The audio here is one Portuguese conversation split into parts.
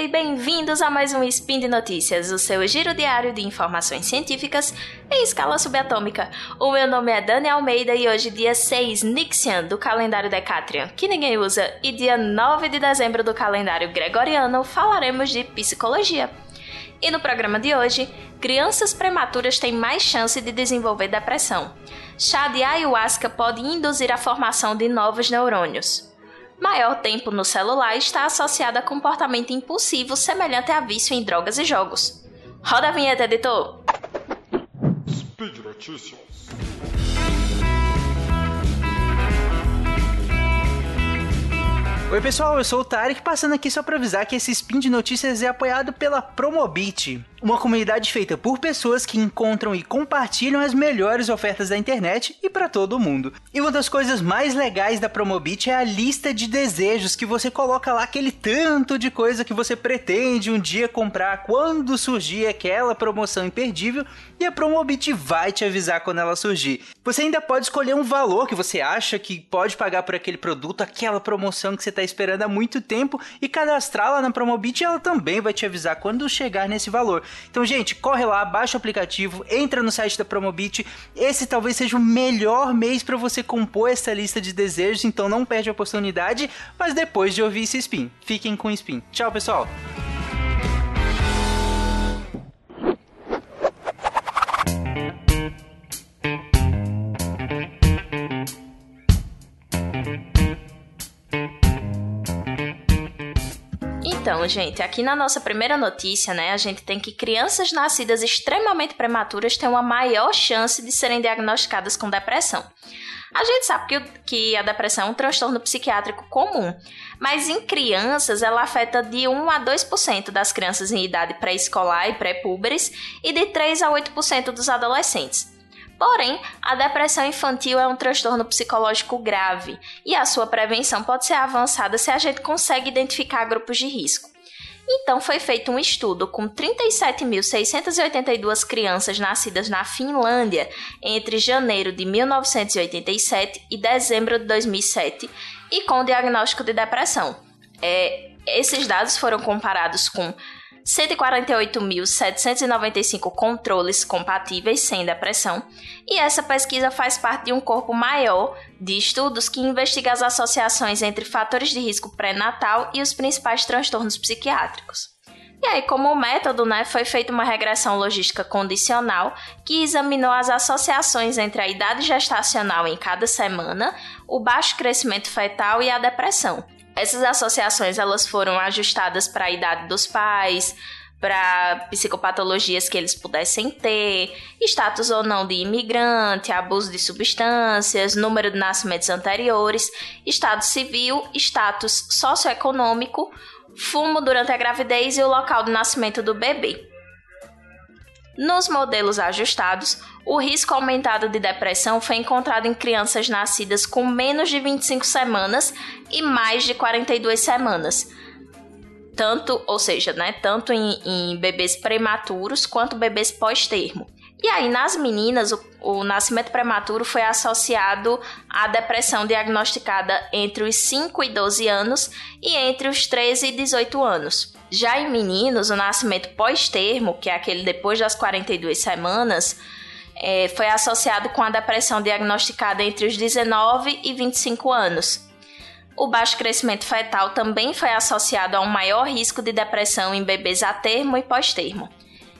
e bem-vindos a mais um Spin de Notícias, o seu giro diário de informações científicas em escala subatômica. O meu nome é Dani Almeida e hoje, dia 6 Nixian do calendário Decatrian, que ninguém usa, e dia 9 de dezembro do calendário Gregoriano, falaremos de psicologia. E no programa de hoje, crianças prematuras têm mais chance de desenvolver depressão. Chá de ayahuasca pode induzir a formação de novos neurônios. Maior tempo no celular está associado a comportamento impulsivo semelhante a vício em drogas e jogos. Roda a vinheta, editor! Speed Notícias. Oi pessoal, eu sou o Tarek, passando aqui só para avisar que esse spin de notícias é apoiado pela Promobit, uma comunidade feita por pessoas que encontram e compartilham as melhores ofertas da internet e para todo mundo. E uma das coisas mais legais da Promobit é a lista de desejos que você coloca lá aquele tanto de coisa que você pretende um dia comprar quando surgir aquela promoção imperdível e a Promobit vai te avisar quando ela surgir. Você ainda pode escolher um valor que você acha que pode pagar por aquele produto, aquela promoção que você está esperando há muito tempo e cadastrá-la na Promobit ela também vai te avisar quando chegar nesse valor. Então, gente, corre lá, baixa o aplicativo, entra no site da Promobit. Esse talvez seja o melhor mês para você compor essa lista de desejos, então não perde a oportunidade, mas depois de ouvir esse spin. Fiquem com o spin. Tchau, pessoal! Então, gente, aqui na nossa primeira notícia, né, a gente tem que crianças nascidas extremamente prematuras têm uma maior chance de serem diagnosticadas com depressão. A gente sabe que, que a depressão é um transtorno psiquiátrico comum, mas em crianças ela afeta de 1 a 2% das crianças em idade pré-escolar e pré-púberes e de 3 a 8% dos adolescentes. Porém, a depressão infantil é um transtorno psicológico grave e a sua prevenção pode ser avançada se a gente consegue identificar grupos de risco. Então, foi feito um estudo com 37.682 crianças nascidas na Finlândia entre janeiro de 1987 e dezembro de 2007 e com diagnóstico de depressão. É, esses dados foram comparados com 148.795 controles compatíveis sem depressão, e essa pesquisa faz parte de um corpo maior de estudos que investiga as associações entre fatores de risco pré-natal e os principais transtornos psiquiátricos. E aí, como método, né, foi feita uma regressão logística condicional que examinou as associações entre a idade gestacional em cada semana, o baixo crescimento fetal e a depressão, essas associações elas foram ajustadas para a idade dos pais, para psicopatologias que eles pudessem ter, status ou não de imigrante, abuso de substâncias, número de nascimentos anteriores, estado civil, status socioeconômico, fumo durante a gravidez e o local de nascimento do bebê. Nos modelos ajustados, o risco aumentado de depressão foi encontrado em crianças nascidas com menos de 25 semanas e mais de 42 semanas. Tanto, ou seja, né, tanto em, em bebês prematuros quanto bebês pós-termo. E aí, nas meninas, o, o, nascimento prematuro foi associado à depressão diagnosticada entre os 5 e 12 anos e entre os 13 e 18 anos. Já em meninos, o nascimento pós-termo, que é aquele depois das 42 semanas, é, foi associado com a depressão diagnosticada entre os 19 e 25 anos. O baixo crescimento fetal também foi associado a um maior risco de depressão em bebês a termo e pós-termo.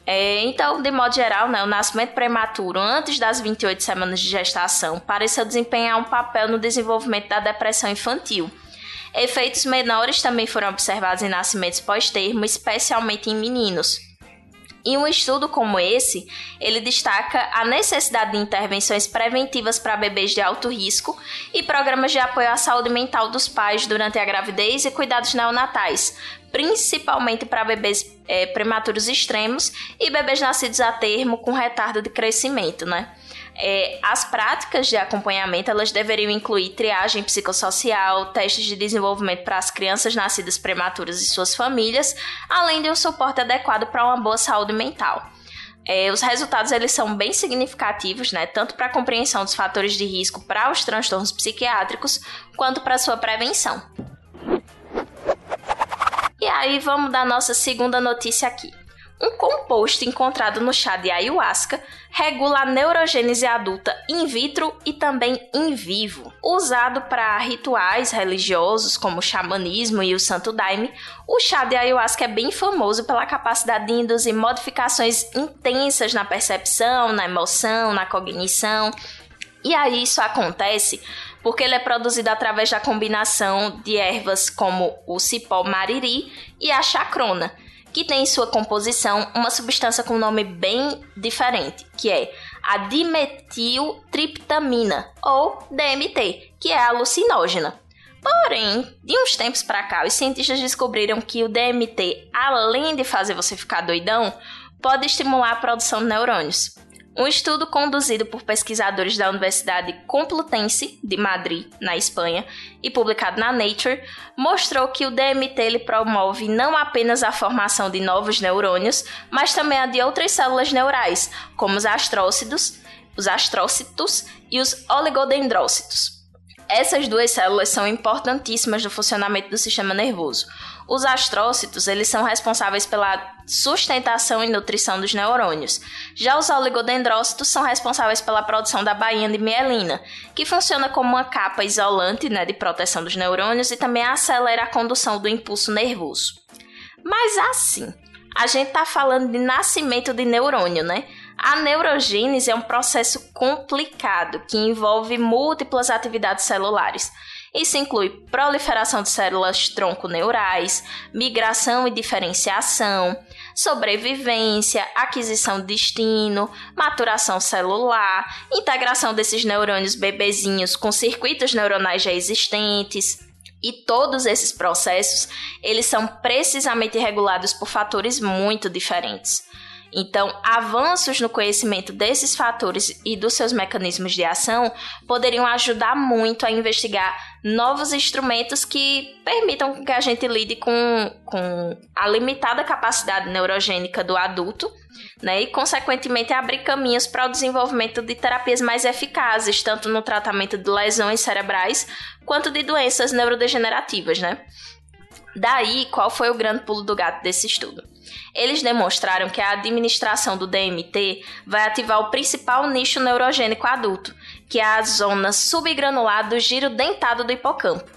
É, então, de modo geral, né, o nascimento prematuro antes das 28 semanas de gestação pareceu desempenhar um papel no desenvolvimento da depressão infantil. Efeitos menores também foram observados em nascimentos pós-termo, especialmente em meninos. E um estudo como esse, ele destaca a necessidade de intervenções preventivas para bebês de alto risco e programas de apoio à saúde mental dos pais durante a gravidez e cuidados neonatais, principalmente para bebês é, prematuros extremos e bebês nascidos a termo com retardo de crescimento, né? É, as práticas de acompanhamento elas deveriam incluir triagem psicossocial, testes de desenvolvimento para as crianças nascidas prematuras e suas famílias, além de um suporte adequado para uma boa saúde mental. É, os resultados eles são bem significativos, né, tanto para a compreensão dos fatores de risco para os transtornos psiquiátricos, quanto para sua prevenção. E aí vamos dar nossa segunda notícia aqui. Um composto encontrado no chá de ayahuasca regula a neurogênese adulta in vitro e também in vivo. Usado para rituais religiosos como o xamanismo e o santo daime, o chá de ayahuasca é bem famoso pela capacidade de induzir modificações intensas na percepção, na emoção, na cognição. E aí isso acontece porque ele é produzido através da combinação de ervas como o cipó mariri e a chacrona que tem em sua composição uma substância com nome bem diferente, que é a dimetiltriptamina, ou DMT, que é alucinógena. Porém, de uns tempos para cá, os cientistas descobriram que o DMT, além de fazer você ficar doidão, pode estimular a produção de neurônios. Um estudo conduzido por pesquisadores da Universidade Complutense de Madrid, na Espanha, e publicado na Nature, mostrou que o DMT ele promove não apenas a formação de novos neurônios, mas também a de outras células neurais, como os astrócitos, os astrócitos e os oligodendrócitos. Essas duas células são importantíssimas no funcionamento do sistema nervoso. Os astrócitos, eles são responsáveis pela sustentação e nutrição dos neurônios. Já os oligodendrócitos são responsáveis pela produção da bainha de mielina, que funciona como uma capa isolante né, de proteção dos neurônios e também acelera a condução do impulso nervoso. Mas assim, a gente está falando de nascimento de neurônio, né? A neurogênese é um processo complicado que envolve múltiplas atividades celulares. Isso inclui proliferação de células tronco neurais, migração e diferenciação, sobrevivência, aquisição de destino, maturação celular, integração desses neurônios bebezinhos com circuitos neuronais já existentes. E todos esses processos, eles são precisamente regulados por fatores muito diferentes. Então, avanços no conhecimento desses fatores e dos seus mecanismos de ação poderiam ajudar muito a investigar novos instrumentos que permitam que a gente lide com, com a limitada capacidade neurogênica do adulto, né, e consequentemente abrir caminhos para o desenvolvimento de terapias mais eficazes, tanto no tratamento de lesões cerebrais quanto de doenças neurodegenerativas, né? Daí, qual foi o grande pulo do gato desse estudo? Eles demonstraram que a administração do DMT vai ativar o principal nicho neurogênico adulto, que é a zona subgranular do giro dentado do hipocampo,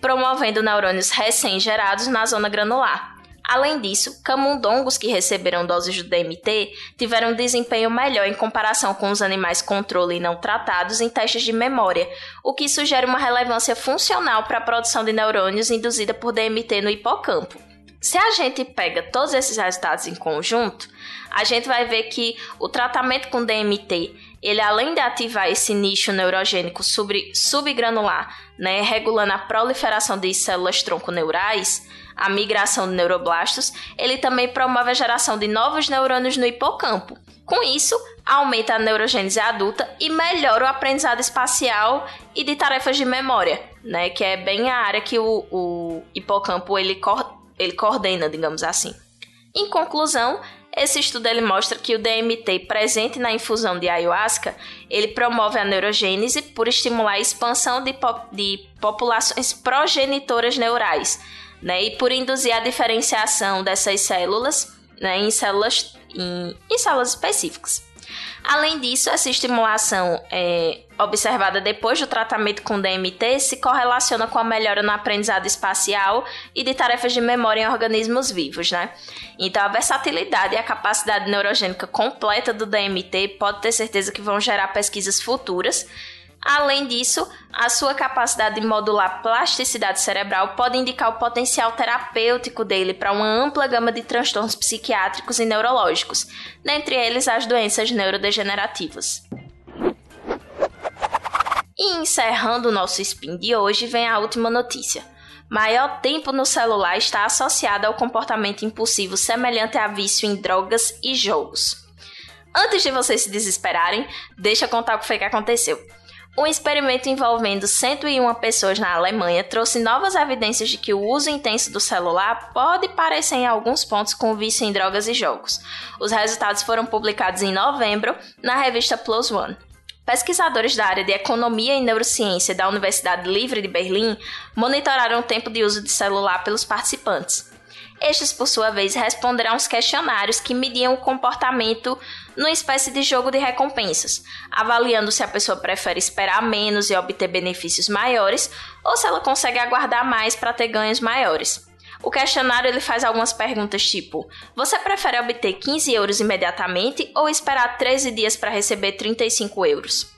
promovendo neurônios recém-gerados na zona granular. Além disso, camundongos que receberam doses do DMT tiveram um desempenho melhor em comparação com os animais controle não tratados em testes de memória, o que sugere uma relevância funcional para a produção de neurônios induzida por DMT no hipocampo. Se a gente pega todos esses resultados em conjunto, a gente vai ver que o tratamento com DMT, ele além de ativar esse nicho neurogênico sub, subgranular, né, regulando a proliferação de células tronco-neurais, a migração de neuroblastos, ele também promove a geração de novos neurônios no hipocampo. Com isso, aumenta a neurogênese adulta e melhora o aprendizado espacial e de tarefas de memória, né, que é bem a área que o, o hipocampo ele ele coordena, digamos assim. Em conclusão, esse estudo ele mostra que o DMT presente na infusão de ayahuasca, ele promove a neurogênese por estimular a expansão de, po de populações progenitoras neurais, né, e por induzir a diferenciação dessas células né, em células em, em células específicas. Além disso, essa estimulação é, observada depois do tratamento com DMT se correlaciona com a melhora no aprendizado espacial e de tarefas de memória em organismos vivos, né? Então, a versatilidade e a capacidade neurogênica completa do DMT pode ter certeza que vão gerar pesquisas futuras Além disso, a sua capacidade de modular plasticidade cerebral pode indicar o potencial terapêutico dele para uma ampla gama de transtornos psiquiátricos e neurológicos, dentre eles as doenças neurodegenerativas. E encerrando o nosso spin de hoje, vem a última notícia. Maior tempo no celular está associado ao comportamento impulsivo semelhante a vício em drogas e jogos. Antes de vocês se desesperarem, deixa eu contar o que foi que aconteceu. Um experimento envolvendo 101 pessoas na Alemanha trouxe novas evidências de que o uso intenso do celular pode parecer em alguns pontos com vício em drogas e jogos. Os resultados foram publicados em novembro na revista Plus One. Pesquisadores da área de economia e neurociência da Universidade Livre de Berlim monitoraram o tempo de uso de celular pelos participantes. Estes, por sua vez, responderam aos questionários que mediam o comportamento numa espécie de jogo de recompensas, avaliando se a pessoa prefere esperar menos e obter benefícios maiores ou se ela consegue aguardar mais para ter ganhos maiores. O questionário ele faz algumas perguntas tipo: Você prefere obter 15 euros imediatamente ou esperar 13 dias para receber 35 euros?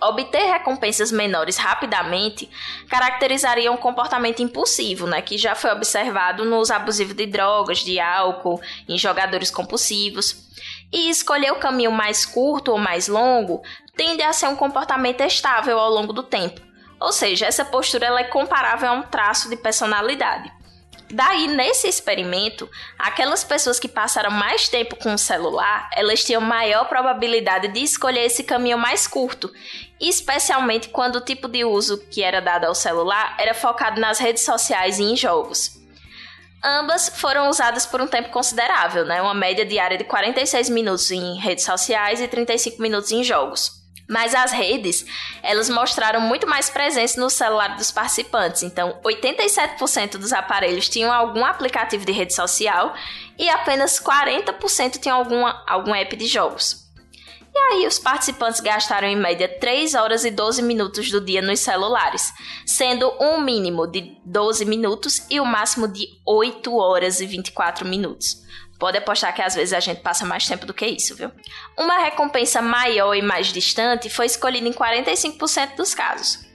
Obter recompensas menores rapidamente caracterizaria um comportamento impulsivo, né, que já foi observado no uso abusivo de drogas, de álcool, em jogadores compulsivos. E escolher o caminho mais curto ou mais longo tende a ser um comportamento estável ao longo do tempo. Ou seja, essa postura é comparável a um traço de personalidade. Daí, nesse experimento, aquelas pessoas que passaram mais tempo com o celular, elas tinham maior probabilidade de escolher esse caminho mais curto, especialmente quando o tipo de uso que era dado ao celular era focado nas redes sociais e em jogos. Ambas foram usadas por um tempo considerável, né? uma média diária de 46 minutos em redes sociais e 35 minutos em jogos. Mas as redes, elas mostraram muito mais presença no celular dos participantes. Então, 87% dos aparelhos tinham algum aplicativo de rede social e apenas 40% tinham alguma, algum app de jogos. E aí, os participantes gastaram em média 3 horas e 12 minutos do dia nos celulares, sendo um mínimo de 12 minutos e o máximo de 8 horas e 24 minutos. Pode apostar que às vezes a gente passa mais tempo do que isso, viu? Uma recompensa maior e mais distante foi escolhida em 45% dos casos.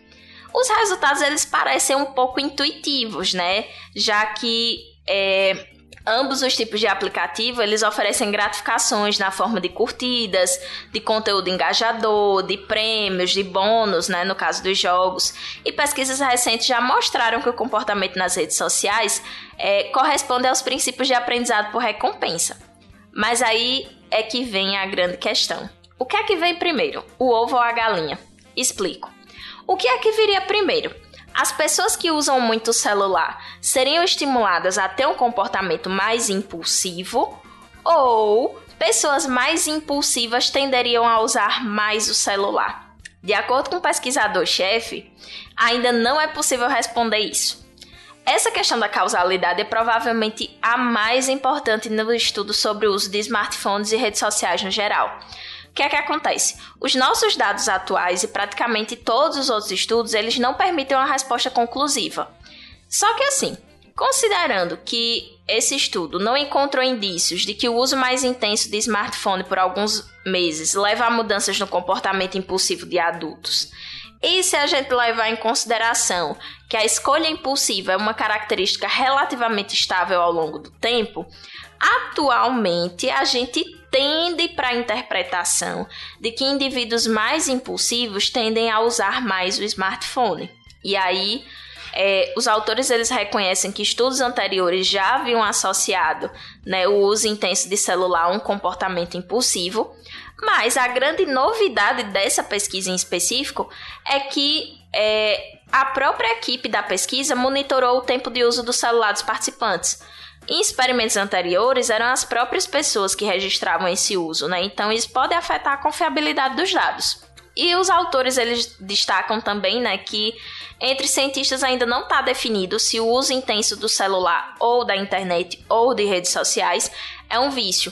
Os resultados eles parecem um pouco intuitivos, né? Já que é, Ambos os tipos de aplicativo, eles oferecem gratificações na forma de curtidas, de conteúdo engajador, de prêmios, de bônus, né, no caso dos jogos. E pesquisas recentes já mostraram que o comportamento nas redes sociais é, corresponde aos princípios de aprendizado por recompensa. Mas aí é que vem a grande questão. O que é que vem primeiro, o ovo ou a galinha? Explico. O que é que viria primeiro? As pessoas que usam muito o celular seriam estimuladas a ter um comportamento mais impulsivo ou pessoas mais impulsivas tenderiam a usar mais o celular? De acordo com o pesquisador-chefe, ainda não é possível responder isso. Essa questão da causalidade é provavelmente a mais importante no estudo sobre o uso de smartphones e redes sociais no geral. O que é que acontece? Os nossos dados atuais e praticamente todos os outros estudos, eles não permitem uma resposta conclusiva. Só que assim, considerando que esse estudo não encontrou indícios de que o uso mais intenso de smartphone por alguns meses leva a mudanças no comportamento impulsivo de adultos, e se a gente levar em consideração que a escolha impulsiva é uma característica relativamente estável ao longo do tempo, atualmente a gente tende para a interpretação de que indivíduos mais impulsivos tendem a usar mais o smartphone. E aí, é, os autores eles reconhecem que estudos anteriores já haviam associado né, o uso intenso de celular a um comportamento impulsivo, mas a grande novidade dessa pesquisa em específico é que é, a própria equipe da pesquisa monitorou o tempo de uso do celular dos participantes. Em experimentos anteriores, eram as próprias pessoas que registravam esse uso, né? Então, isso pode afetar a confiabilidade dos dados. E os autores eles destacam também, né, que entre cientistas ainda não está definido se o uso intenso do celular ou da internet ou de redes sociais é um vício.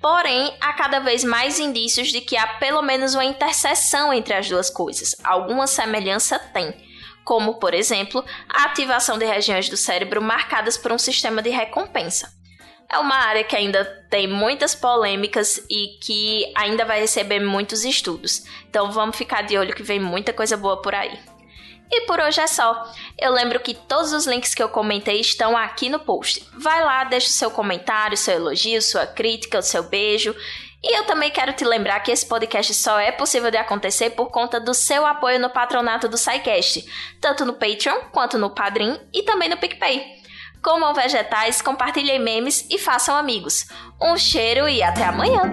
Porém, há cada vez mais indícios de que há pelo menos uma interseção entre as duas coisas. Alguma semelhança tem como, por exemplo, a ativação de regiões do cérebro marcadas por um sistema de recompensa. É uma área que ainda tem muitas polêmicas e que ainda vai receber muitos estudos. Então vamos ficar de olho que vem muita coisa boa por aí. E por hoje é só. Eu lembro que todos os links que eu comentei estão aqui no post. Vai lá, deixa o seu comentário, seu elogio, sua crítica, o seu beijo e eu também quero te lembrar que esse podcast só é possível de acontecer por conta do seu apoio no patronato do SciCast, tanto no Patreon quanto no Padrim e também no PicPay. Comam vegetais, compartilhem memes e façam amigos. Um cheiro e até amanhã!